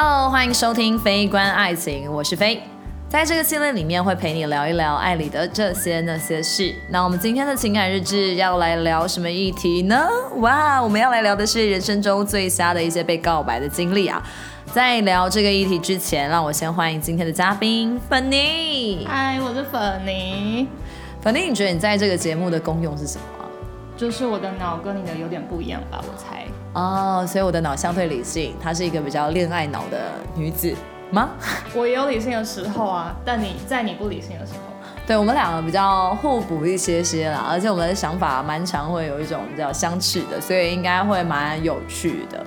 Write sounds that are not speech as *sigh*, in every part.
Hello，欢迎收听《非关爱情》，我是飞。在这个系列里面，会陪你聊一聊爱里的这些那些事。那我们今天的情感日志要来聊什么议题呢？哇，我们要来聊的是人生中最瞎的一些被告白的经历啊！在聊这个议题之前，让我先欢迎今天的嘉宾粉妮。嗨，我是粉妮。粉妮，你觉得你在这个节目的功用是什么？就是我的脑跟你的有点不一样吧，我猜。哦，所以我的脑相对理性，她是一个比较恋爱脑的女子吗？*laughs* 我也有理性的时候啊，但你在你不理性的时候，对我们两个比较互补一些些啦，而且我们的想法蛮常会有一种比较相斥的，所以应该会蛮有趣的。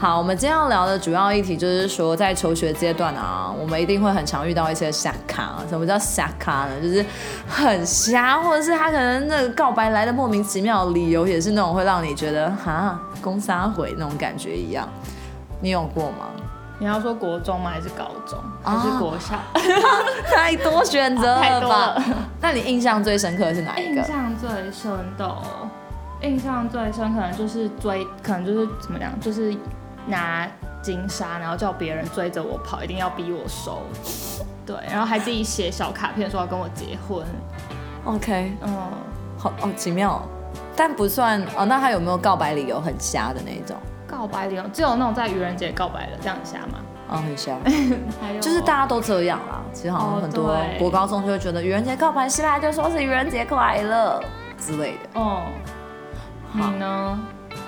好，我们今天要聊的主要议题就是说，在求学阶段啊，我们一定会很常遇到一些傻咖。什么叫傻咖呢？就是很瞎，或者是他可能那个告白来的莫名其妙的理由，也是那种会让你觉得哈攻杀回那种感觉一样。你有过吗？你要说国中吗？还是高中？还是国小？*laughs* 太多选择了吧？那你印象最深刻的是哪一个？印象最深的，印象最深可能就是追，可能就是怎么讲，就是。拿金沙，然后叫别人追着我跑，一定要逼我收。对，然后还自己写小卡片说要跟我结婚。OK，嗯，好哦，奇妙，但不算哦。那他有没有告白理由很瞎的那种？告白理由只有那种在愚人节告白的，这样瞎吗？哦，很瞎。*laughs* 就是大家都这样啦。其实好像很多国高中就会觉得愚人节告白失败就说是愚人节快乐之类的。哦，你呢？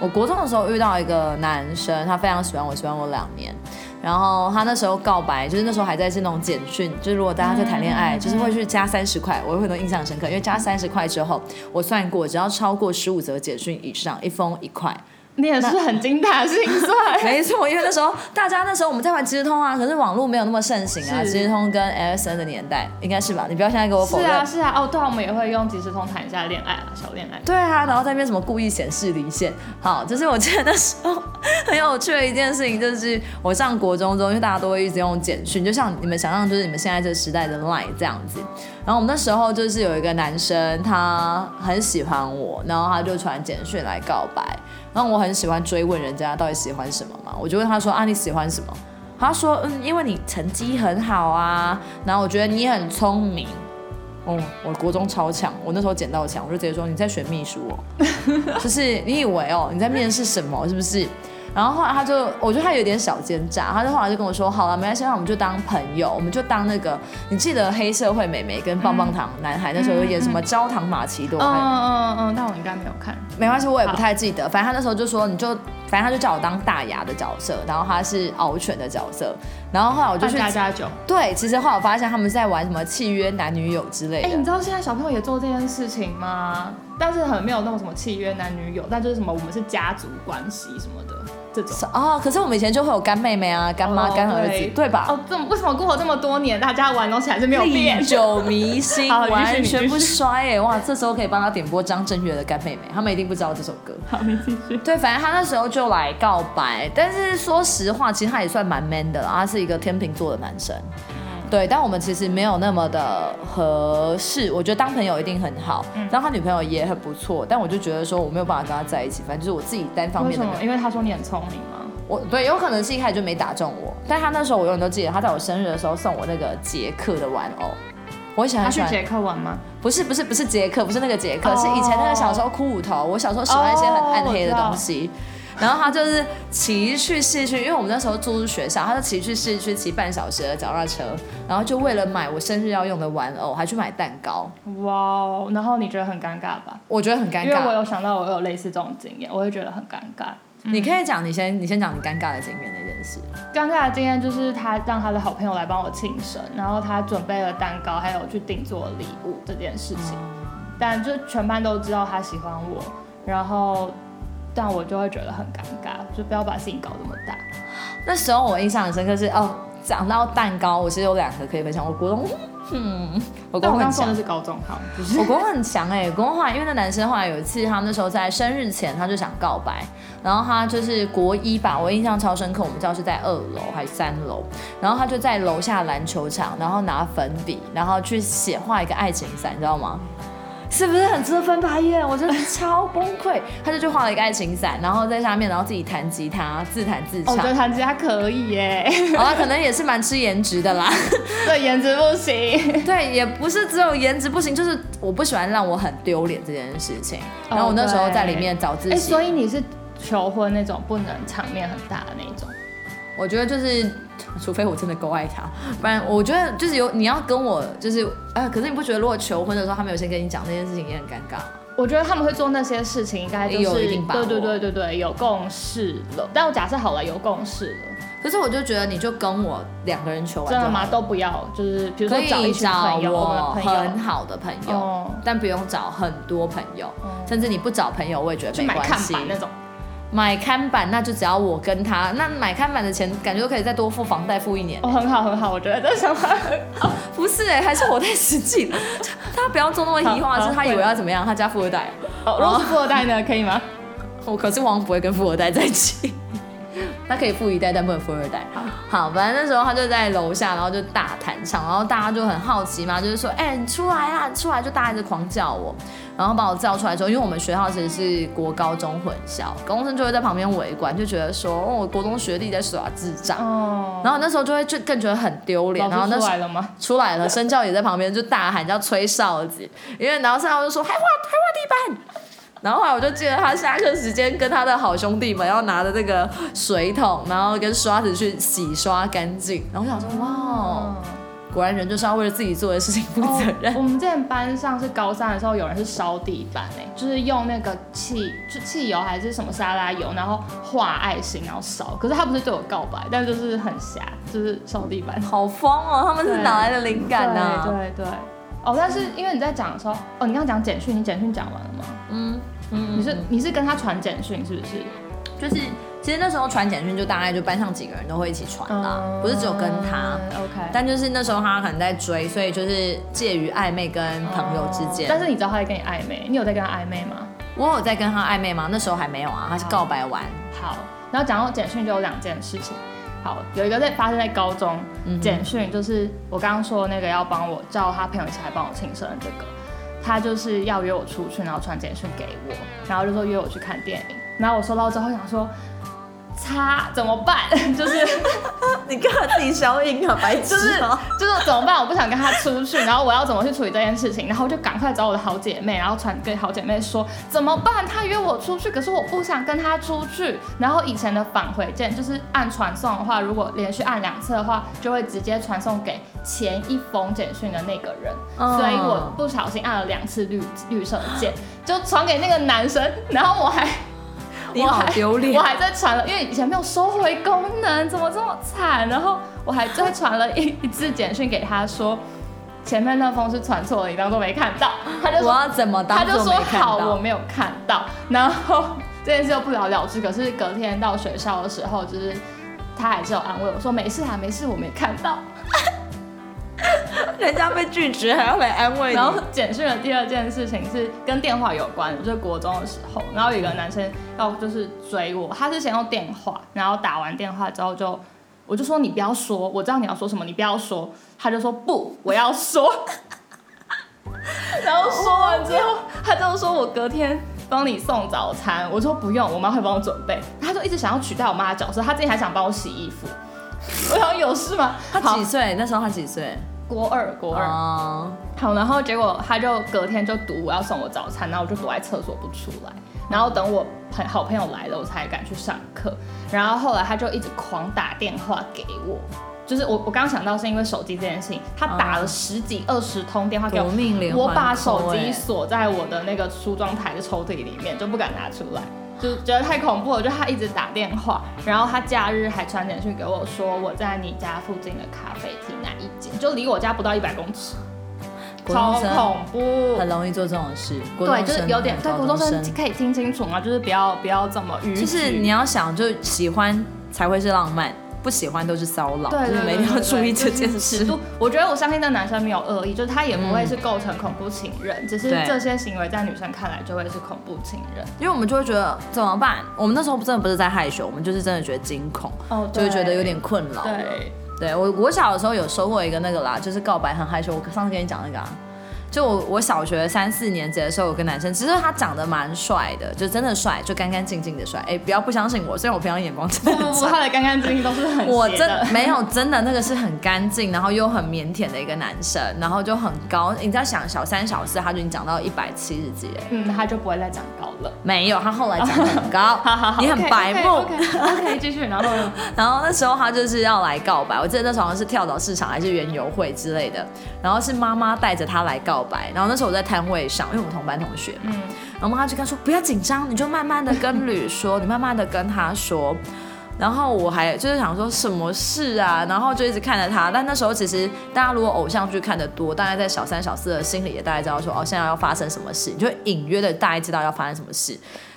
我国中的时候遇到一个男生，他非常喜欢我，喜欢我两年。然后他那时候告白，就是那时候还在是那种简讯，就是如果大家在谈恋爱，就是会去加三十块，我有很多印象深刻，因为加三十块之后，我算过，只要超过十五则简讯以上，一封一块。你也是很精打细算，*laughs* 没错，因为那时候大家那时候我们在玩即时通啊，可是网络没有那么盛行啊，即时通跟 MSN 的年代应该是吧？你不要现在给我否认。是啊是啊，哦对啊，我们也会用即时通谈一下恋爱啊，小恋爱。对啊，然后在那边什么故意显示离线，好，就是我记得那时候 *laughs* 很有趣的一件事情，就是我上国中中，因为大家都会一直用简讯，就像你们想象，就是你们现在这时代的 Line 这样子。然后我们那时候就是有一个男生，他很喜欢我，然后他就传简讯来告白。然后我很喜欢追问人家到底喜欢什么嘛，我就问他说啊你喜欢什么？他说嗯因为你成绩很好啊，然后我觉得你很聪明。哦，我国中超强，我那时候捡到强，我就直接说你在选秘书哦，*laughs* 就是你以为哦你在面试什么是不是？然后后来他就，我觉得他有点小奸诈，他就后来就跟我说，好了，没关系，那我们就当朋友，我们就当那个，你记得黑社会美眉跟棒棒糖男孩那时候有演什么焦糖玛奇朵？嗯嗯嗯，但我应该没有看，没关系，我也不太记得，反正他那时候就说，你就，反正他就叫我当大牙的角色，然后他是敖犬的角色，然后后来我就去加加酒，对，其实后来我发现他们在玩什么契约男女友之类的。哎，你知道现在小朋友也做这件事情吗？但是很没有那种什么契约男女友，但就是什么我们是家族关系什么的。这种哦，可是我们以前就会有干妹妹啊、干妈、干儿子，对吧？哦，这为什么过了这么多年，大家玩东西还是没有变？历久弥新，*laughs* 完全不衰哎！哇，这时候可以帮他点播张震岳的《干妹妹》，他们一定不知道这首歌。*laughs* 好，你继续。对，反正他那时候就来告白，但是说实话，其实他也算蛮 man 的，他是一个天秤座的男生。对，但我们其实没有那么的合适。我觉得当朋友一定很好，然后他女朋友也很不错。但我就觉得说我没有办法跟他在一起，反正就是我自己单方面的。为什么？因为他说你很聪明吗？我对，有可能是一开始就没打中我。但他那时候我永远都记得，他在我生日的时候送我那个杰克的玩偶。我喜欢。他去杰克玩吗？不是不是不是杰克，不是那个杰克，是以前那个小时候骷髅头。我小时候喜欢一些很暗黑的东西。然后他就是骑去市区，因为我们那时候住学校，他就骑去市区骑半小时的脚踏车，然后就为了买我生日要用的玩偶，还去买蛋糕。哇！然后你觉得很尴尬吧？我觉得很尴尬，因为我有想到我有类似这种经验，我会觉得很尴尬。你可以讲，你先你先讲你尴尬的经验那件事。尴尬的经验就是他让他的好朋友来帮我庆生，然后他准备了蛋糕，还有去定做礼物这件事情，但就全班都知道他喜欢我，然后。但我就会觉得很尴尬，就不要把事情搞这么大。那时候我印象很深刻是哦，讲到蛋糕，我其实有两个可以分享。我国中，嗯，我国中很强，是高中好，我国中很强哎，国中后来因为那男生后来有一次，他那时候在生日前他就想告白，然后他就是国一吧，我印象超深刻，我们教室在二楼还是三楼，然后他就在楼下篮球场，然后拿粉笔，然后去写画一个爱情伞，你知道吗？是不是很值得翻白眼？我真的超崩溃。*laughs* 他就去画了一个爱情伞，然后在下面，然后自己弹吉他，自弹自唱。我觉得弹吉他可以耶。好 *laughs* 了，可能也是蛮吃颜值的啦。*laughs* 对，颜值不行。对，也不是只有颜值不行，就是我不喜欢让我很丢脸这件事情。然后我那时候在里面找自己。所以你是求婚那种不能场面很大的那种？我觉得就是，除非我真的够爱他，不然我觉得就是有你要跟我就是，呃，可是你不觉得如果求婚的时候他们有先跟你讲那件事情也很尴尬吗？我觉得他们会做那些事情，应该就是对对对对对有共识了。但我假设好了有共识了，可是我就觉得你就跟我两个人求完真的吗？都不要，就是比如说找一找我很好的朋友，但不用找很多朋友，甚至你不找朋友我也觉得没关系那种。买看板那就只要我跟他，那买看板的钱感觉都可以再多付房贷付一年。哦，很好很好，我觉得这想法很好。不是哎，还是我太实际了。他不要做那么异化，是他以为要怎么样？他家富二代。哦，如果是富二代呢？可以吗？我可是王不会跟富二代在一起。他可以富一代，但不能富二代。好，好反正那时候他就在楼下，然后就大弹唱，然后大家就很好奇嘛，就是说，哎，你出来啊，出来！就大家一直狂叫我，然后把我叫出来之后，因为我们学校其实是国高中混校，高中生就会在旁边围观，就觉得说，哦，我国中学弟在耍智障。哦。然后那时候就会就更觉得很丢脸。然后出来了吗？出来了，身教也在旁边就大喊，叫吹哨子，因为然后身教就说，还画还画地板。然后后来我就记得他下课时间跟他的好兄弟们要拿着那个水桶，然后跟刷子去洗刷干净。然后我想说，哇，果然人就是要为了自己做的事情负责任。我们之前班上是高三的时候，有人是烧地板哎，就是用那个汽就汽油还是什么沙拉油，然后画爱心然后烧。可是他不是对我告白，但就是很瞎，就是烧地板。好疯哦！他们是哪来的灵感呢？对对。哦，但是因为你在讲的时候，哦，你刚刚讲简讯，你简讯讲完了吗？嗯嗯，你是你是跟他传简讯是不是？就是其实那时候传简讯就大概就班上几个人都会一起传啦，不是只有跟他。OK。但就是那时候他可能在追，所以就是介于暧昧跟朋友之间。但是你知道他在跟你暧昧，你有在跟他暧昧吗？我有在跟他暧昧吗？那时候还没有啊，他是告白完。好，然后讲到简讯就有两件事情。好，有一个在发生在高中，简讯就是我刚刚说那个要帮我叫他朋友一起来帮我庆生这个，他就是要约我出去，然后传简讯给我，然后就说约我去看电影，然后我收到之后想说。擦怎么办？*laughs* 就是 *laughs* 你跟他自己消音啊，白痴！就是就是怎么办？我不想跟他出去，然后我要怎么去处理这件事情？然后就赶快找我的好姐妹，然后传给好姐妹说怎么办？他约我出去，可是我不想跟他出去。然后以前的返回键就是按传送的话，如果连续按两次的话，就会直接传送给前一封简讯的那个人。所以我不小心按了两次绿绿色键，就传给那个男生，然后我还。你好丢脸！我还在传了，因为以前没有收回功能，怎么这么惨？然后我还在传了一 *laughs* 一次简讯给他说，前面那封是传错了，你当做没看到。他就说我要怎么当？他就说好，我没有看到。然后这件事就不了了之。可是隔天到学校的时候，就是他还是有安慰我说没事啊，没事，我没看到。*laughs* 人家被拒绝还要来安慰你。然后简讯的第二件事情是跟电话有关，就是国中的时候，然后有一个男生要就是追我，他是先用电话，然后打完电话之后就，我就说你不要说，我知道你要说什么，你不要说，他就说不，我要说。*laughs* 然后说完之后，他就说我隔天帮你送早餐，我说不用，我妈会帮我准备。他就一直想要取代我妈的角色，他自己还想帮我洗衣服。我想有事吗？他几岁？那时候他几岁？国二，国二。好，然后结果他就隔天就读我要送我早餐，然后我就躲在厕所不出来，然后等我朋好朋友来了，我才敢去上课。然后后来他就一直狂打电话给我，就是我我刚刚想到是因为手机这件事情，他打了十几二十通电话给我，我把手机锁在我的那个梳妆台的抽屉里面，就不敢拿出来。就觉得太恐怖了，就他一直打电话，然后他假日还传简讯给我说我在你家附近的咖啡厅哪一间，就离我家不到一百公尺，超恐怖，很容易做这种事。对，就是有点对，国中生可以听清楚吗？就是不要不要这么迂。就是你要想，就喜欢才会是浪漫。不喜欢都是骚扰，对对，每天要注意这件事。我觉得我相信那男生没有恶意，就是他也不会是构成恐怖情人，只是这些行为在女生看来就会是恐怖情人。因为我们就会觉得怎么办？我们那时候真的不是在害羞，我们就是真的觉得惊恐，哦，就会觉得有点困扰。对，对我我小的时候有收过一个那个啦，就是告白很害羞。我上次跟你讲那个，就我我小学三四年级的时候，有个男生，其实他长得蛮帅的，就真的帅，就干干净净的帅。哎，不要不相信我，虽然我平常眼光真的很不不，他的干干净净都是很我真的。没有真的那个是很干净，然后又很腼腆的一个男生，然后就很高。你知道想小三小四他就已经长到一百七十几了，嗯，他就不会再长高了。没有，他后来长得很高。*laughs* 好好好，你很白目。OK，继续，然后 *laughs* 然后那时候他就是要来告白，我记得那时候好像是跳蚤市场还是园游会之类的，然后是妈妈带着他来告白，然后那时候我在摊位上，因为我们同班同学嘛，嗯，然后妈妈就跟他说不要紧张，你就慢慢的跟吕说，你慢慢的跟他说。然后我还就是想说什么事啊，然后就一直看着他。但那时候其实大家如果偶像剧看的多，大概在小三小四的心里也大概知道说哦，现在要发生什么事，你就会隐约的大概知道要发生什么事。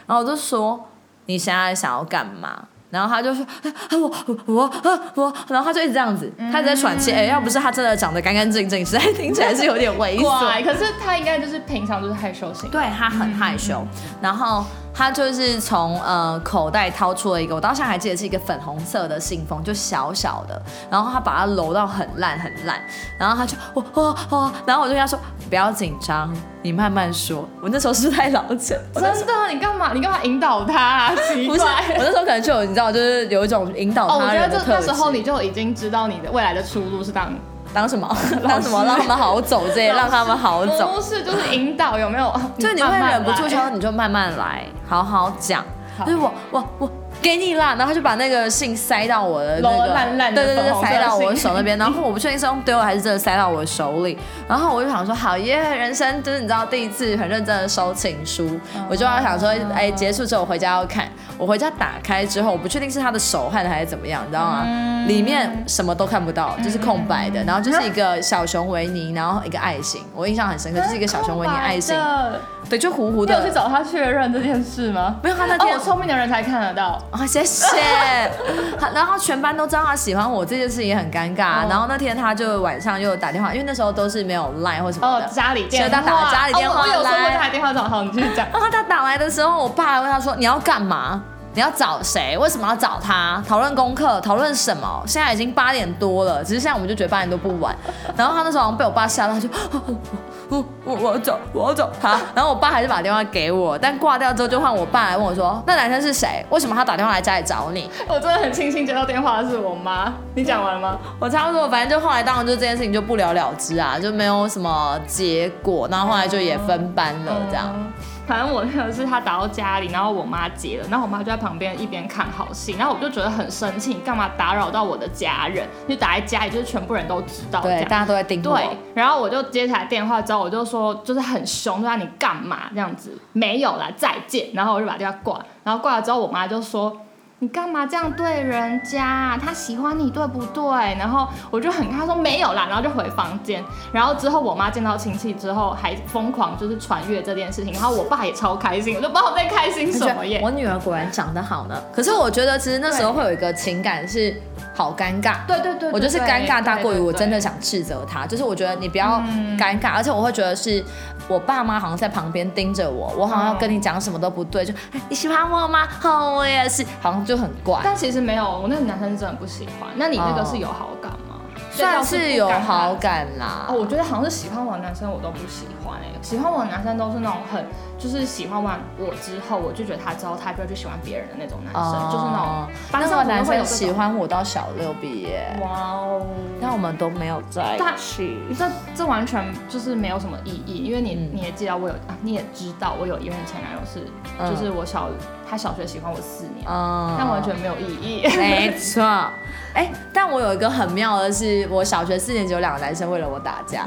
然后我就说你现在想要干嘛？然后他就说：“啊、我我我。”然后他就一直这样子，他一直在喘气。哎、要不是他真的长得干干净净，实在听起来是有点猥琐。可是他应该就是平常就是害羞型。对他很害羞，然后他就是从呃口袋掏出了一个，我到现在还记得是一个粉红色的信封，就小小的，然后他把它揉到很烂很烂，然后他就我我我，然后我就跟他说不要紧张，你慢慢说。我那时候是不是太老成？我真的，你干嘛？你干嘛引导他、啊？奇怪。我那时候可能就有你知道，就是有一种引导哦，我他觉得人的特质。这那时候你就已经知道你的未来的出路是当当什么？当什么？让他们好走这些，让他们好走。都是就是引导有没有？就你会忍不住来说，你就慢慢来，好好讲。好就是我我我给你啦，然后他就把那个信塞到我的那个烂烂的对对对，塞到我信手那边，然后我不确定是用丢了还是真的塞到我的手里，然后我就想说，好耶，人生就是你知道第一次很认真的收情书，我就要想说，哎，结束之后我回家要看，我回家打开之后，我不确定是他的手汗还是怎么样，你知道吗？里面什么都看不到，就是空白的，然后就是一个小熊维尼，然后一个爱心，我印象很深刻，就是一个小熊维尼爱心，对，就糊糊的。你有去找他确认这件事吗？没有，他那哦，天我聪明的人才看得到。啊，谢谢。*laughs* 好然后全班都知道他喜欢我这件事也很尴尬。哦然后那天他就晚上又打电话，因为那时候都是没有 line 或什么哦的，，家里电话，所以他打家里电话哦我有收过来他的电话找好，你继续讲。然后他打来的时候，我爸还问他说：“你要干嘛？你要找谁？为什么要找他？讨论功课，讨论什么？现在已经八点多了，只是现在我们就觉得八点多不晚。然后他那时候好像被我爸吓到，他就我我我要找我要找他。*laughs* 然后我爸还是把电话给我，但挂掉之后就换我爸来问我说：那男生是谁？为什么他打电话来家里找你？我真的很庆幸接到电话的是我妈。你讲完了吗？我差不多，反正就后来当然就这件事情就不了了之啊，就没有什么结果。然后后来就也分班了，这样。嗯反正我那个是他打到家里，然后我妈接了，然后我妈就在旁边一边看好戏，然后我就觉得很生气，你干嘛打扰到我的家人？就打在家里，就是全部人都知道对，大家都在盯我。对，然后我就接起来电话之后，我就说就是很凶，就让你干嘛这样子？没有啦，再见。然后我就把电话挂，然后挂了之后，我妈就说。你干嘛这样对人家？他喜欢你对不对？然后我就很他说没有啦，然后就回房间。然后之后我妈见到亲戚之后，还疯狂就是传阅这件事情，然后我爸也超开心，我就不知道在开心什么耶。我女儿果然长得好呢。可是我觉得其实那时候会有一个情感是好尴尬。对对对我就是尴尬大过于我真的想。斥责他，就是我觉得你不要嗯尴尬，而且我会觉得是我爸妈好像在旁边盯着我，我好像要跟你讲什么都不对，就哎你喜欢我吗？哦，我也是，好像就很怪。但其实没有，我那个男生真的不喜欢。那你那个是有好感吗？算是有好感。啦。哦，我觉得好像是喜欢我的男生我都不喜欢哎、喜欢我的男生都是那种很就是喜欢完我之后，我就觉得他之后他就会去喜欢别人的那种男生，就是那种班那上怎么个男生会有喜欢我到小六毕业，哇哦。但我们都没有在一起。这这完全就是没有什么意义，因为你、嗯你也记得我有啊，你也知道我有一任前男友是，嗯就是我小他小学喜欢我四年，嗯但完全没有意义。没错，哎、但我有一个很妙的是，我小学四年级有两个男生为了我打架，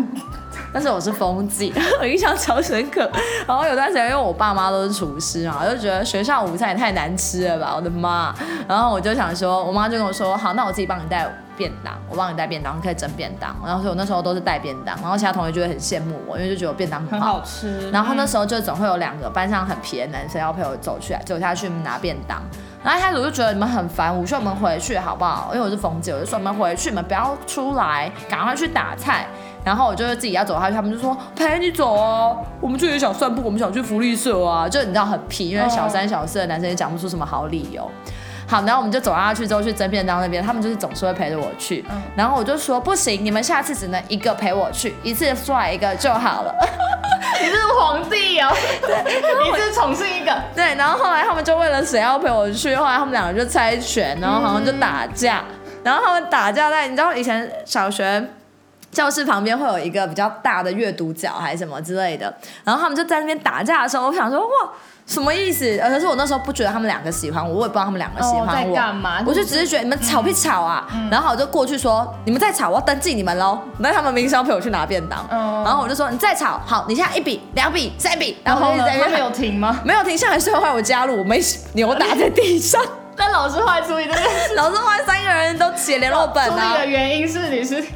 但是我是风纪，*laughs* 我印象超深刻。然后有段时间，因为我爸妈都是厨师嘛，我就觉得学校午餐也太难吃了吧，我的妈！然后我就想说，我妈就跟我说，好，那我自己帮你带便当，我帮你带便当，可以蒸便当。然后所以我那时候都是带便当，然后其他同学就会很羡慕我，因为就觉得我便当很好吃，然后那时候就总会有两个班上很皮的男生要陪我走去走下去拿便当。然后一开始我就觉得你们很烦，午休我们回去好不好？因为我是冯姐，我就说你们回去，你们不要出来，赶快去打菜。然后我就自己要走下去，他们就说陪你走啊，我们就也想散步，我们想去福利社啊，就你知道很皮，因为小三小四的男生也讲不出什么好理由。好，然后我们就走下去之后去蒸便当那边，他们就是总是会陪着我去。嗯然后我就说不行，你们下次只能一个陪我去，一次 fly 一个就好了。你是皇帝哦，你是宠幸一个。对，然后后来他们就为了谁要陪我去，后来他们两个就猜拳，然后好像就打架，然后他们打架在你知道以前小学。教室旁边会有一个比较大的阅读角还是什么之类的，然后他们就在那边打架的时候，我想说哇，什么意思？呃可是我那时候不觉得他们两个喜欢我，我也不知道他们两个喜哦在欢我，干嘛我就只是觉得你们吵屁吵啊，然后我就过去说你们再吵，我要登记你们喽。那他们明显要陪我去拿便当，嗯然后我就说你再吵，好，你现在一笔、两笔、三笔，然然后呢？他们有停吗？没有停下来，所以后来我加入，我们一起扭打在地上。*laughs* 但老师后来处理这件事，老师坏三个人都写联络本啊处理，的原因是你是 *laughs*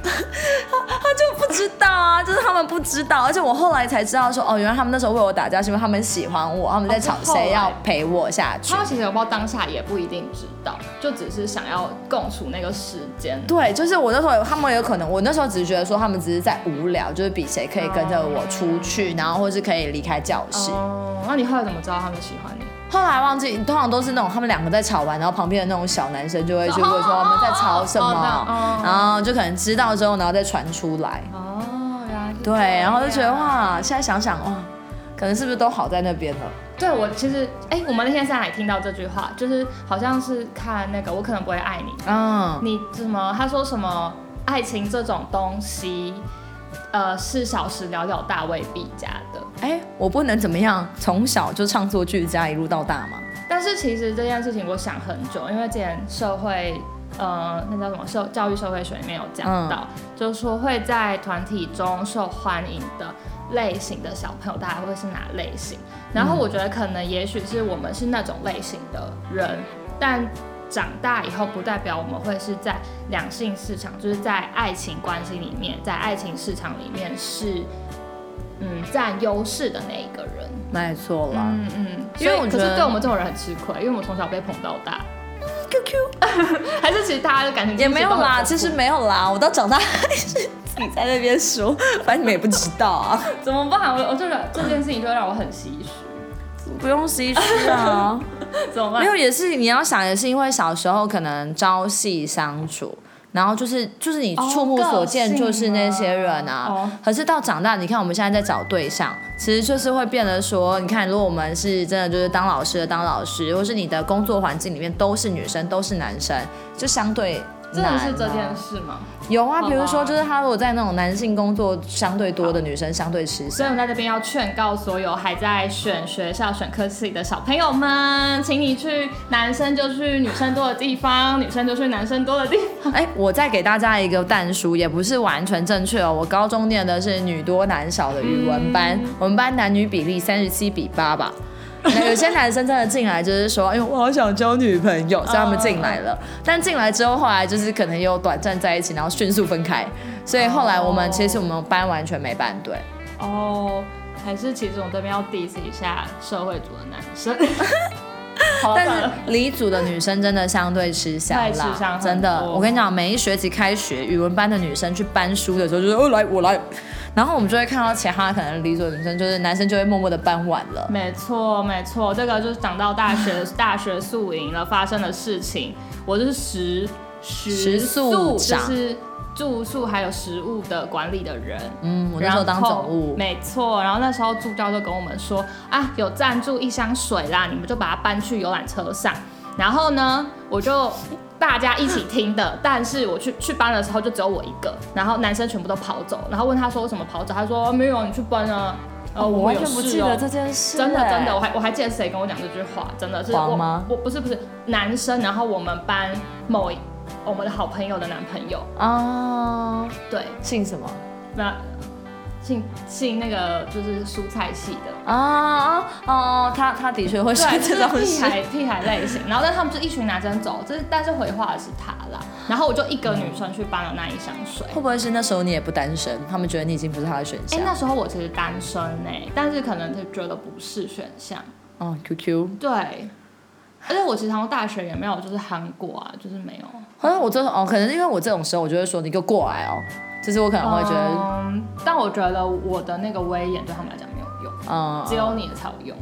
他就不知道啊，就是他们不知道，而且我后来才知道说，哦，原来他们那时候为我打架，是因为他们喜欢我，他们在吵谁要陪我下去他。们其实有没有当下也不一定知道，就只是想要共处那个时间。对，就是我那时候，他们有可能，我那时候只是觉得说，他们只是在无聊，就是比谁可以跟着我出去，然后或是可以离开教室。哦，那你后来怎么知道他们喜欢你？后来忘记，通常都是那种他们两个在吵完，然后旁边的那种小男生就会去问说他们在吵什么哦，然后就可能知道之后，然后再传出来。哦，原来是对，然后就觉得哇，现在想想哇，可能是不是都好在那边了？对我其实，哎、我们那天在哪里听到这句话？就是好像是看那个我可能不会爱你，嗯，你什么？他说什么？爱情这种东西，呃，是小时了了大未必假的。哎，我不能怎么样，从小就唱作俱佳，一路到大嘛。但是其实这件事情我想很久，因为之前社会，呃，那叫什么社教育社会学里面有讲到，就是说会在团体中受欢迎的类型的小朋友，大概会是哪类型？然后我觉得可能也许是我们是那种类型的人，但长大以后不代表我们会是在两性市场，就是在爱情关系里面，在爱情市场里面是嗯占优势的那一个人。没错啦。嗯嗯，因为我觉得是对我们这种人很吃亏，因为我们从小被捧到大。QQ，*laughs* 还是其实大家的感情也没有啦，其其实没有啦，我到长大还是自己在那边说，反正你们也不知道啊，*laughs* 怎么办？我我这个这件事情就会让我很唏嘘，不用唏嘘啊。*laughs* 怎么办？没有，也是你要想，也是因为小时候可能朝夕相处，然后就是就是你哦触目所见就是那些人啊。哦可是到长大，你看我们现在在找对象，其实就是会变得说，你看如果我们是真的就是当老师的当老师，或是你的工作环境里面都是女生都是男生，就相对真的是这件事吗？有啊，好比如说就是他如果在那种男性工作相对多的女生相对吃香。所以我在这边要劝告所有还在选学校、选科系的小朋友们，请你去男生就去女生多的地方，女生就去男生多的地方。哎，我再给大家一个淡书，也不是完全正确哦。我高中念的是女多男少的语文班，嗯我们班男女比例三十七比八吧。*laughs* 那有些男生真的进来就是说，哎呦，我好想交女朋友，所以他们进来了。但进来之后，后来就是可能又短暂在一起，然后迅速分开。所以后来我们、哦其实我们班完全没班对。哦，还是其实我这边要 diss 一下社会组的男生。*laughs* 但是算了理组的女生真的相对吃香啦，真的。我跟你讲，每一学期开学，语文班的女生去搬书的时候，就是哦来我来，然后我们就会看到其他可能理组的女生，就是男生就会默默的搬完了。没错，没错，这个就是讲到大学 *laughs* 大学宿营了发生的事情，我就是食食食宿就长是住宿还有食物的管理的人。嗯，我那时候当总务，没错。然后那时候助教就跟我们说啊，有赞助一箱水啦，你们就把它搬去游览车上。然后呢，我就大家一起听的，*laughs* 但是我去去搬的时候就只有我一个，然后男生全部都跑走。然后问他说为什么跑走，他说没有，你去搬啊。呃，我有完全不记得这件事、真的真的，我哎还我还记得谁跟我讲这句话，真的是我吗？我不是不是男生，然后我们班某我们的好朋友的男朋友，啊，对，姓什么？那姓姓那个就是蔬菜系的，啊？哦，他他的确会说对，这就是屁。孩屁孩类型。然后但他们就一群男生走，这是但是回话的是他啦。然后我就一个女生去搬了那一箱水。会不会是那时候你也不单身，他们觉得你已经不是他的选项哎、项？那时候我其实单身呢、但是可能就觉得不是选项。哦，QQ，对，而且我其实好像大学也没有就是韩国啊，就是没有。好像我这种哦，可能因为我这种时候，我就会说你给我过来哦，就是我可能会觉得，嗯，但我觉得我的那个威严对他们来讲没有用，嗯，只有你的才有用。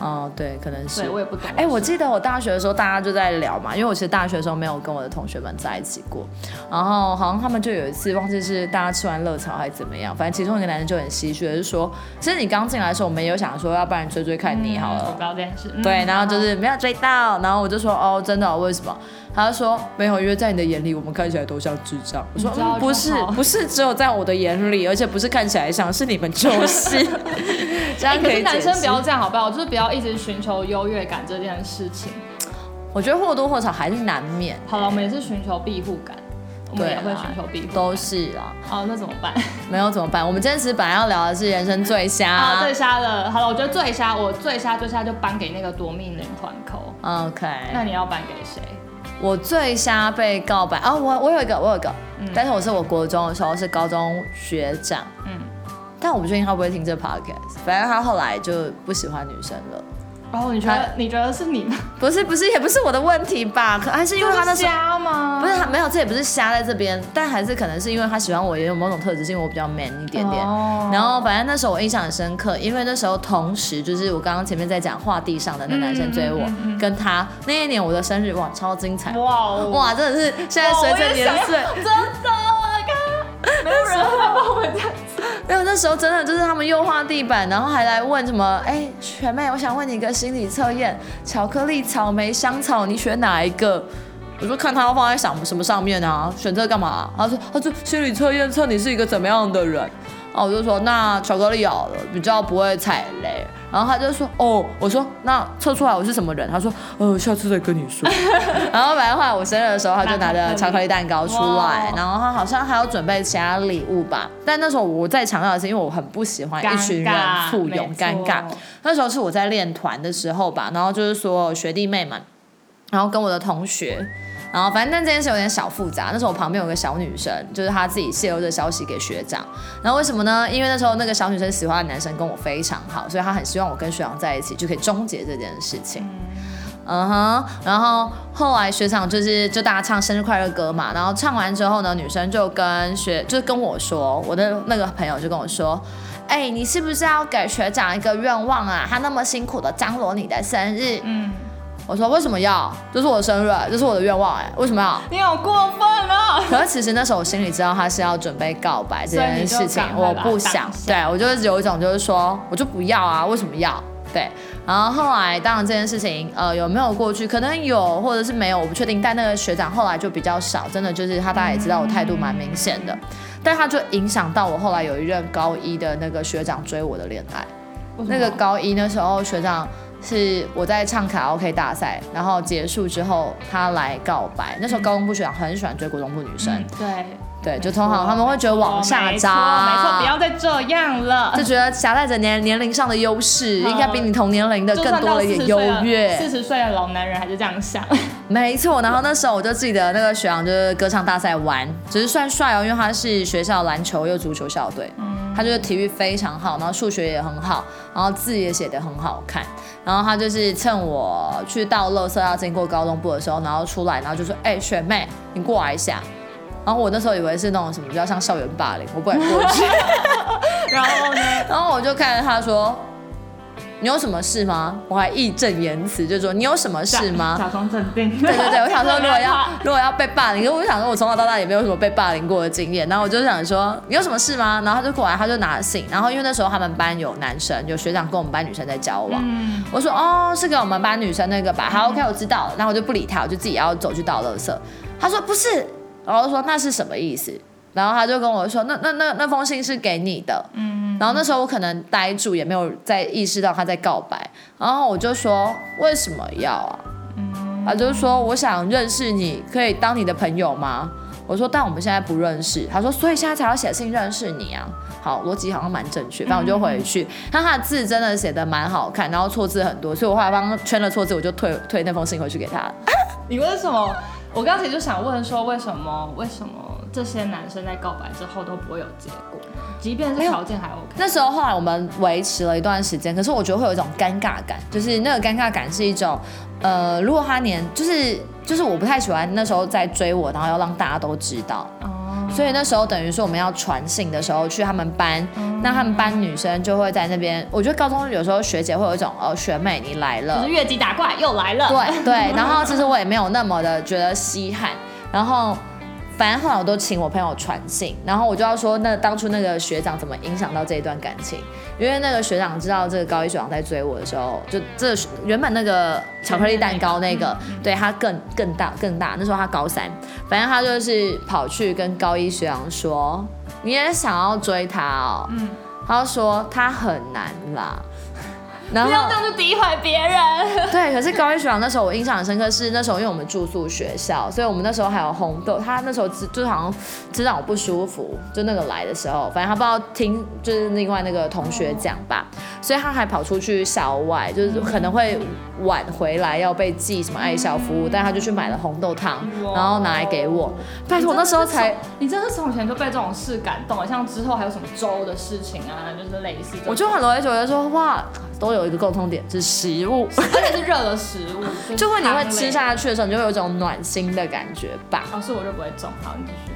哦，对，可能是对。我也不懂。哎、我记得我大学的时候，大家就在聊嘛，因为我其实大学的时候没有跟我的同学们在一起过，然后好像他们就有一次忘记是大家吃完热炒还是怎么样，反正其中一个男生就很唏嘘的是说，其实你刚进来的时候，我们也有想说，要不然追追看你好了。嗯我知道这件事。嗯对，然后就是没有追到，然后我就说哦，真的哦、为什么？他就说没有，因为在你的眼里，我们看起来都像智障。我说嗯，不是不是，只有在我的眼里，而且不是看起来像，是你们 *laughs* 就是。这样哎可是男生不要这样好不好？就是不要一直寻求优越感这件事情。我觉得或多或少还是难免，好了，我们也是寻求庇护感，我们也会寻求庇护。都是啦。哦，那怎么办？没有怎么办？*laughs* 我们今天其实本来要聊的是人生最瞎。啊，最瞎的，好了，我觉得最瞎，我最瞎最瞎就颁给那个夺命连环扣。OK，那你要颁给谁？我最瞎被告白啊！我我有一个，我有一个，嗯但是我是我国中的时候是高中学长，嗯，但我不确定他会不会听这 podcast。反正他后来就不喜欢女生了。然后你觉得你觉得是你吗？*laughs* 不是不是，也不是我的问题吧？可还是因为他那时候。瞎吗？不是他没有，这也不是瞎在这边，但还是可能是因为他喜欢我，也有某种特质，是因为我比较 man 一点点。哦然后反正那时候我印象很深刻，因为那时候同时就是我刚刚前面在讲画地上的那男生追我，嗯嗯嗯嗯跟他那一年我的生日哇超精彩，哇哦，哇真的是现在随着年岁，真的，看没有人会帮我们。没有那时候真的就是他们又画地板，然后还来问什么，哎学妹，我想问你一个心理测验，巧克力、草莓、香草，你选哪一个？我说看他要放在什么什么上面啊，选这个干嘛？他说他说心理测验测你是一个怎么样的人。然后我就说那巧克力好了，比较不会踩雷。然后他就说哦，我说那测出来我是什么人？他说呃下次再跟你说。*laughs* *laughs* 然后反正后来我生日的时候，他就拿着巧克力蛋糕出来，然后他好像还要准备其他礼物吧。但那时候我在强调的是，因为我很不喜欢一群人簇拥尴尬。那时候是我在练团的时候吧，然后就是所有学弟妹们，然后跟我的同学。然后反正但这件事有点小复杂。那时候我旁边有个小女生，就是她自己泄露这消息给学长。然后为什么呢？因为那时候那个小女生喜欢的男生跟我非常好，所以她很希望我跟学长在一起，就可以终结这件事情。嗯哼，然后后来学长就是就大家唱生日快乐歌嘛，然后唱完之后呢，女生就跟学就是跟我说，我的那个朋友就跟我说，哎、你是不是要给学长一个愿望啊？他那么辛苦的张罗你的生日，嗯，我说为什么要？这是我的生日，这是我的愿望，哎，为什么要？你好过分啊！可是其实那时候我心里知道他是要准备告白这件事情 *laughs* 我不想对我就是有一种就是说，我就不要啊，为什么要？对，然后后来当然这件事情，呃，有没有过去？可能有，或者是没有，我不确定。但那个学长后来就比较少，真的就是他大概也知道我态度蛮明显的，但他就影响到我后来有一任高一的那个学长追我的恋爱。那个高一那时候学长是我在唱卡拉 OK 大赛，然后结束之后他来告白。那时候高中部学长很喜欢追国中部女生，对，对，就通常他们会觉得往下扎，没错，不要再这样了就。觉得夹带着年年龄上的优势，嗯应该比你同年龄的更多了一点优越。四十岁的老男人还是这样想。没错，然后那时候我就记得那个学长就是歌唱大赛完，只是算帅哦，因为他是学校篮球又足球校队，他就是体育非常好，然后数学也很好，然后字也写得很好看，然后他就是趁我去到垃圾要经过高中部的时候，然后出来，然后就说：“哎、学妹，你过来一下。”然后我那时候以为是那种什么比较像校园霸凌，我不敢过去，*laughs* 然后呢？然后我就看着他说：“你有什么事吗？”我还义正言辞就说：“你有什么事吗？”假装镇定。对对对，我想说，如果要 *laughs* 如果要被霸凌，因为我想说，我从小到大也没有什么被霸凌过的经验，然后我就想说，你有什么事吗？然后他就过来，他就拿了信，然后因为那时候他们班有男生，有学长跟我们班女生在交往，嗯，我说哦，是跟我们班女生那个吧，好，OK，我知道了，然后我就不理他，我就自己要走去倒垃圾。他说不是，然后说那是什么意思？然后他就跟我说，那那那那封信是给你的，嗯，然后那时候我可能呆住，也没有再意识到他在告白，然后我就说为什么要啊？嗯他就说我想认识你，可以当你的朋友吗？我说但我们现在不认识。他说所以现在才要写信认识你啊。好，逻辑好像蛮正确，反正我就回去，但他的字真的写的蛮好看，然后错字很多，所以我后来帮他圈了错字，我就退退那封信回去给他。*laughs* 你为什么？我刚才就想问说，为什么为什么这些男生在告白之后都不会有结果？即便是条件还 OK，那时候后来我们维持了一段时间，可是我觉得会有一种尴尬感，就是那个尴尬感是一种，呃，如果他年就是就是我不太喜欢那时候在追我，然后要让大家都知道，哦，所以那时候等于说我们要传信的时候去他们班，那他们班女生就会在那边。我觉得高中有时候学姐会有一种哦，学妹你来了，就是越级打怪又来了。对对，然后其实我也没有那么的觉得稀罕，然后。反正后来我都请我朋友传信，然后我就要说，那当初那个学长怎么影响到这一段感情？因为那个学长知道这个高一学长在追我的时候，就这原本那个巧克力蛋糕那个，对他更更大更大。那时候他高三，反正他就是跑去跟高一学长说，你也想要追他哦？嗯，他说他很难啦。不要这样子诋毁别人。*laughs* 对，可是高一学长那时候我印象很深刻，是那时候因为我们住宿学校，所以我们那时候还有红豆。他那时候知就好像知道我不舒服，就那个来的时候，反正他不知道听就是另外那个同学讲吧，所以他还跑出去校外，就是可能会晚回来要被记什么爱校服务，但他就去买了红豆汤，然后拿来给我。拜托，那时候才你真的从前就被这种事感动了，像之后还有什么粥的事情啊，就是类似。我就很容易觉得说哇。都有一个共通点，是食物，*laughs* 而且是热的食物，*laughs* 就会你会吃下去的时候，你就会有一种暖心的感觉吧。哦，是我就不会中，好，你继续。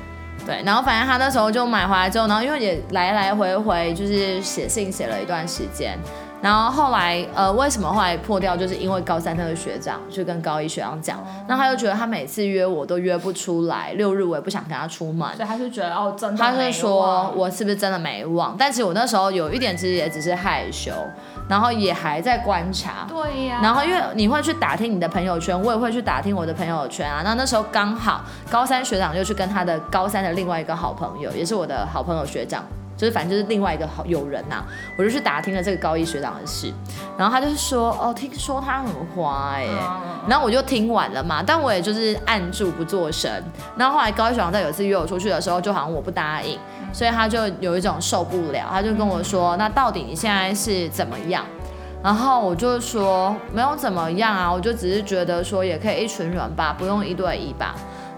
对，然后反正他那时候就买回来之后，然后因为也来来回回就是写信写了一段时间。然后后来，呃，为什么后来破掉？就是因为高三那个学长去跟高一学长讲，那他就觉得他每次约我都约不出来，六日我也不想跟他出门，所以他就觉得哦，真的他是说我是不是真的没忘？但其实我那时候有一点，其实也只是害羞，然后也还在观察。对呀。然后因为你会去打听你的朋友圈，我也会去打听我的朋友圈啊。那那时候刚好高三学长就去跟他的高三的另外一个好朋友，也是我的好朋友学长。就是反正就是另外一个好友人呐，我就去打听了这个高一学长的事，然后他就是说哦，听说他很花哎，然后我就听完了嘛，但我也就是按住不做声。然后后来高一学长在有一次约我出去的时候，就好像我不答应，所以他就有一种受不了，他就跟我说，那到底你现在是怎么样？然后我就说没有怎么样啊，我就只是觉得说也可以一群人吧，不用一对一吧。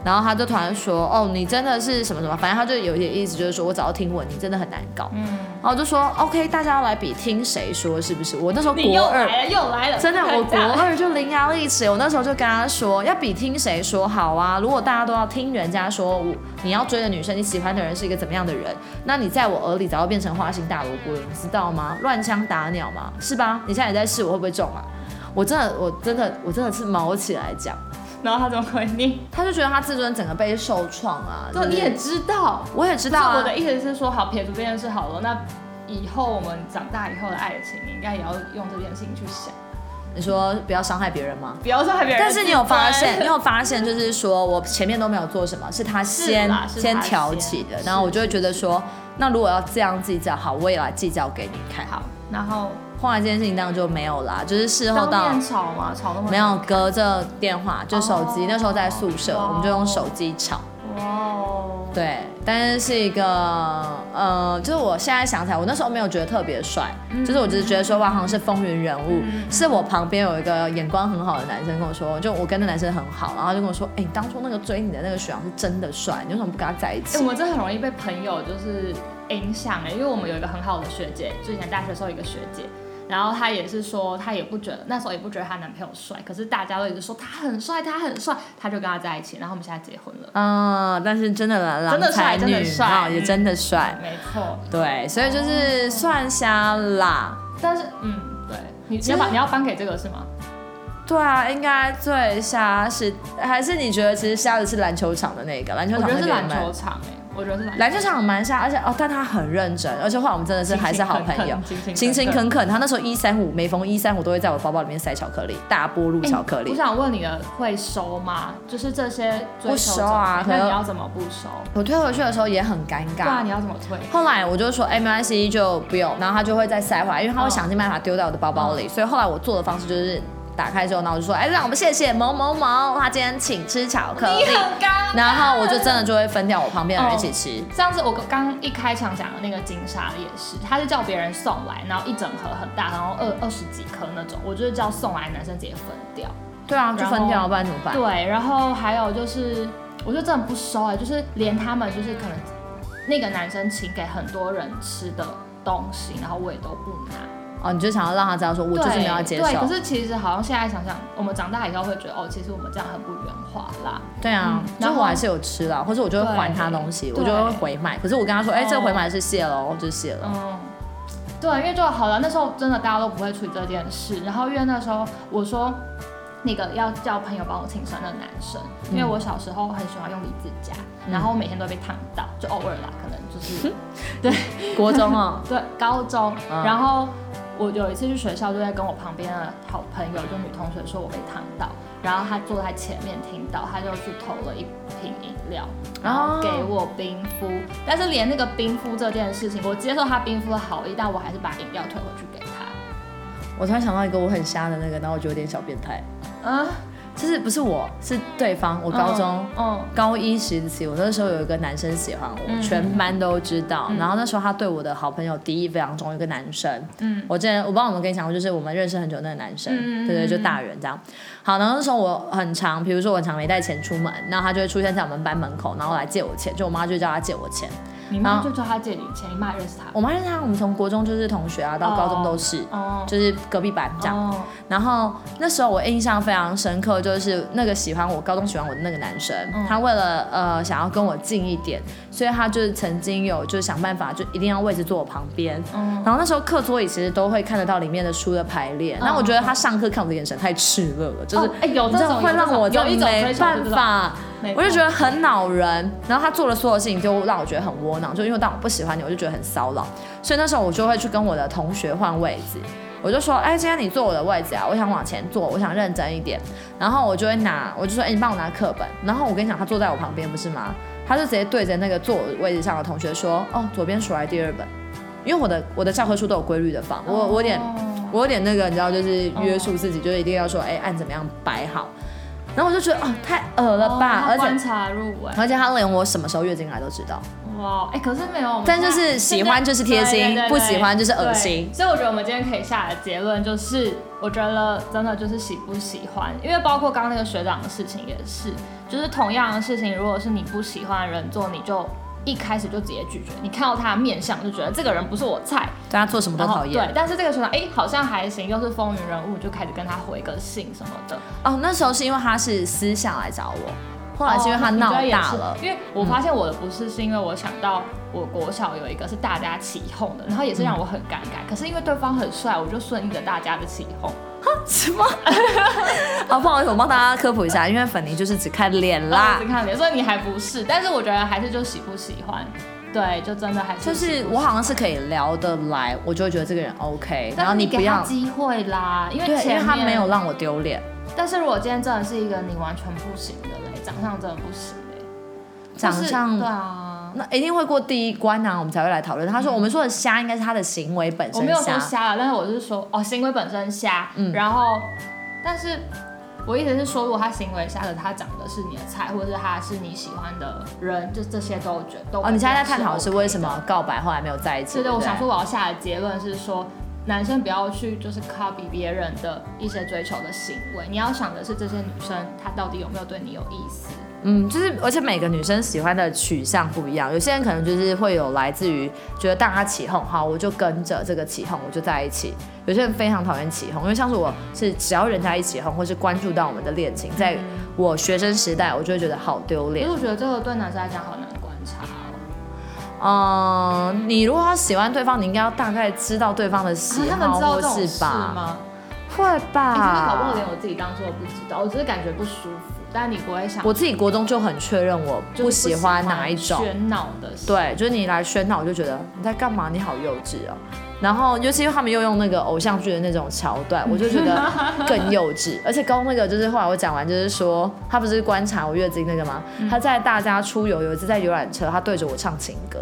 然后他就突然说：“哦，你真的是什么什么，反正他就有一点意思，就是说我早要听闻，你真的很难搞。”嗯，然后我就说：“OK，大家要来比听谁说是不是？”我那时候国二，又来了，真的，我国二就伶牙俐齿。我那时候就跟他说：“要比听谁说好啊？如果大家都要听人家说，我你要追的女生，你喜欢的人是一个怎么样的人，那你在我耳里早要变成花心大萝卜了，你知道吗？乱枪打鸟嘛，是吧？你现在也在试我会不会中啊？我真的，我真的，我真的是毛起来讲。”然后他怎么回你？*laughs* 他就觉得他自尊整个被受创啊！对，你也知道，我也知道。我的意思是说，好撇除这件事好了，那以后我们长大以后的爱情，你应该也要用这件事情去想。你说不要伤害别人吗？不要伤害别人。但是你有发现，你有发现，就是说我前面都没有做什么，是他先先挑起的，然后我就会觉得说，那如果要这样计较，好，我也来计较给你看。好，然后。后来这件事情当然就没有啦，就是事后到吵嘛，吵那么没有隔着电话，就手机。那时候在宿舍，我们就用手机吵。哦。对，但是是一个呃，就是我现在想起来，我那时候没有觉得特别帅，就是我只是觉得说哇，好像是风云人物。是我旁边有一个眼光很好的男生跟我说，就我跟那男生很好，然后就跟我说，哎，当初那个追你的那个学长是真的帅，你为什么不跟他在一起？我们真的很容易被朋友就是影响哎，因为我们有一个很好的学姐，之前大学时候一个学姐。然后她也是说，她也不觉得那时候也不觉得她男朋友帅，可是大家都一直说他很帅，他很帅，她就跟他在一起，然后我们现在结婚了。嗯，但是真的郎真的帅，真的帅，也真的帅，没错。对，所以就是算瞎啦。但是，嗯，对，你你要把你要颁给这个是吗？对啊，应该最瞎是还是你觉得其实瞎的是篮球场的那个篮球场？我觉得是篮球场哎。我觉得是篮球场蛮像，而且哦，但他很认真，而且后来我们真的是还是好朋友，勤勤恳恳。他那时候一三五，每逢一三五都会在我包包里面塞巧克力，大波路巧克力。我想问你的会收吗？就是这些不收啊？那你要怎么不收？我退回去的时候也很尴尬。对啊，你要怎么退？后来我就说 M I C 就不用，然后他就会再塞回来，因为他会想尽办法丢在我的包包里。所以后来我做的方式就是。打开之后，然后我就说，哎，让我们谢谢某某某，他今天请吃巧克力。然后我就真的就会分掉我旁边的人一起吃。上次我刚一开场讲的那个金沙也是，他是叫别人送来，然后一整盒很大，然后二二十几颗那种，我就是叫送来男生直接分掉。对啊，就分掉，不然怎么办？对，然后还有就是，我就真的不收哎，就是连他们就是可能那个男生请给很多人吃的。东西，然后我也都不拿。哦，你就想要让他知道说，我就是没有要接受。对，可是其实好像现在想想，我们长大以后会觉得，哦，其实我们这样很不圆滑啦。对啊，然后我还是有吃啦，或者我就会还他东西，我就会回买。可是我跟他说，哎，这个回买是谢了，就谢了。嗯，对，因为就好了，那时候真的大家都不会处理这件事。然后因为那时候我说。那个要叫朋友帮我庆生的男生，因为我小时候很喜欢用离子夹，然后每天都被烫到，就偶尔啦，可能就是 *laughs* 对国中哦，*laughs* 对高中，然后我有一次去学校，就在跟我旁边的好朋友，就女同学说我被烫到，然后她坐在前面听到，她就去投了一瓶饮料，然后给我冰敷，但是连那个冰敷这件事情，我接受她冰敷的好意，但我还是把饮料退回去给她。我突然想到一个我很瞎的那个，然后我觉得有点小变态。啊，就是不是我是对方，我高中高一时期，我那时候有一个男生喜欢我，全班都知道。然后那时候他对我的好朋友敌意非常重，一个男生。嗯，我之前我不知道有没有跟你讲过，就是我们认识很久那个男生，对对，就大人这样。好，然后那时候我很常，比如说我常没带钱出门，然后他就会出现在我们班门口，然后来借我钱，就我妈就叫他借我钱。你妈就叫他借你钱，你妈认识他？我妈认识他，我们从国中就是同学啊，到高中都是，就是隔壁班这样。然后那时候我印象非常深刻，就是那个喜欢我高中喜欢我的那个男生，他为了呃想要跟我近一点，所以他就是曾经有就是想办法就一定要位置坐我旁边。然后那时候课桌椅其实都会看得到里面的书的排列。那我觉得他上课看我的眼神太炽热了，就是哎有这种会让我有没办法。我就觉得很恼人，然后他做的所有事情就让我觉得很窝囊，就因为当我不喜欢你，我就觉得很骚扰，所以那时候我就会去跟我的同学换位置，我就说，哎，今天你坐我的位置啊，我想往前坐，我想认真一点，然后我就会拿，我就说，哎，你帮我拿课本，然后我跟你讲，他坐在我旁边不是吗？他就直接对着那个坐我位置上的同学说，哦，左边数来第二本，因为我的我的教科书都有规律的放，我我有点我有点那个，你知道，就是约束自己，就是一定要说，哎，按怎么样摆好。然后我就觉得哦，太恶了吧！而且观察入微，而且他连我什么时候月经来都知道。哇，哎，可是没有，但就是喜欢就是贴心，不喜欢就是恶心。所以我觉得我们今天可以下的结论就是，我觉得真的就是喜不喜欢，因为包括刚刚那个学长的事情也是，就是同样的事情，如果是你不喜欢的人做，你就。一开始就直接拒绝，你看到他的面相就觉得这个人不是我菜，对他做什么都讨厌。对，但是这个学长哎好像还行，又是风云人物，就开始跟他回个信什么的。哦，那时候是因为他是私下来找我，后来是因为他闹大了。因为我发现我的不是，是因为我想到我国小有一个是大家起哄的，然后也是让我很尴尬。可是因为对方很帅，我就顺应着大家的起哄。什么？*laughs* 好，不好意思，我帮大家科普一下，因为粉泥就是只看脸啦，*laughs* 只看脸，所以你还不是。但是我觉得还是就喜不喜欢，对，就真的还是。就是我好像是可以聊得来，我就会觉得这个人 OK。然后你不要机会啦，因为因为他没有让我丢脸。但是如果今天真的是一个你完全不行的嘞，长相真的不行嘞，长相对啊。那一定会过第一关呢，我们才会来讨论。他说，我们说的瞎应该是他的行为本身。我没有说瞎了，但是我是说，哦，行为本身瞎。嗯。然后，但是我意思是说，如果他行为瞎的，他长得是你的菜，或者是他是你喜欢的人，就这些都觉都。哦，你现在在探讨的是为什么告白后来没有在一起？对对，我想说我要下的结论是说，男生不要去就是 copy 别人的一些追求的行为，你要想的是这些女生她到底有没有对你有意思。嗯，就是，而且每个女生喜欢的取向不一样，有些人可能就是会有来自于觉得大家起哄，好，我就跟着这个起哄，我就在一起。有些人非常讨厌起哄，因为像是我是只要人家一起哄，或是关注到我们的恋情，在我学生时代，我就会觉得好丢脸。可是我觉得这个对男生来讲好难观察哦。嗯，你如果要喜欢对方，你应该要大概知道对方的喜好或是吧？会吧？其实搞不好连我自己当初都不知道，我只是感觉不舒服。但你不会想，我自己国中就很确认我不喜欢哪一种喧闹的，对，就是你来喧闹，我就觉得你在干嘛？你好幼稚哦。然后尤其是他们又用那个偶像剧的那种桥段，*laughs* 我就觉得更幼稚。而且刚那个就是后来我讲完，就是说他不是观察我月经那个吗？他在大家出游有一次在游览车，他对着我唱情歌。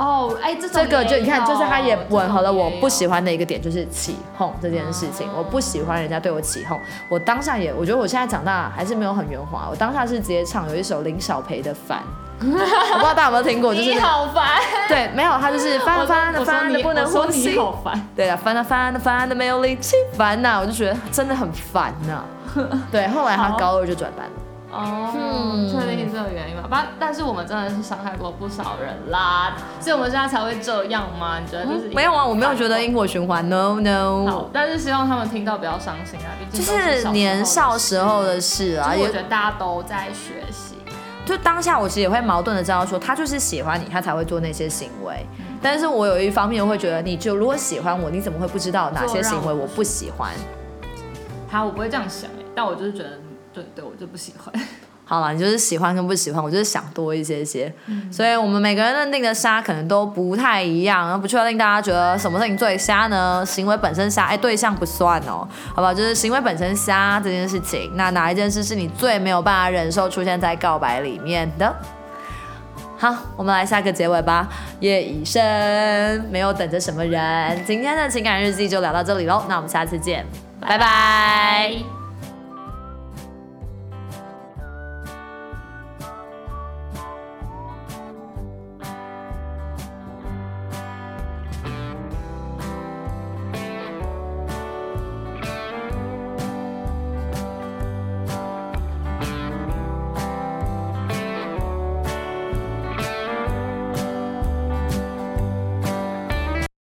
哦，哎，这这个就你看，就是他也吻合了我不喜欢的一个点，就是起哄这件事情。我不喜欢人家对我起哄。我当下也，我觉得我现在长大还是没有很圆滑。我当下是直接唱有一首林小培的《烦》，*laughs* 我不知道大家有没有听过，就是好烦。*laughs* 对，没有，他就是烦烦的烦的不能呼吸。好烦。对啊，烦的烦的烦的没有力气，烦呐，我就觉得真的很烦呐。*laughs* 对，后来他高二就转班了。哦，确定是这个原因吗？不，但是我们真的是伤害过不少人啦，所以我们现在才会这样吗？你觉得就是、没有啊，我没有觉得因果循环，no no。好，但是希望他们听到不要伤心啊，毕竟就是年少时候的事啊。我觉得大家都在学习，就当下我其实也会矛盾的知道说，他就是喜欢你，他才会做那些行为。但是我有一方面会觉得，你就如果喜欢我，你怎么会不知道哪些行为我不喜欢？好，我不会这样想哎，但我就是觉得。对对，我就不喜欢。*laughs* 好了，你就是喜欢跟不喜欢，我就是想多一些些。所以，我们每个人认定的瞎可能都不太一样，然后不确定大家觉得什么事情最瞎呢？行为本身瞎，哎，对象不算哦，好不好？就是行为本身瞎这件事情，那哪一件事是你最没有办法忍受出现在告白里面的？好，我们来下个结尾吧。夜已深，没有等着什么人。今天的情感日记就聊到这里喽，那我们下次见，拜拜。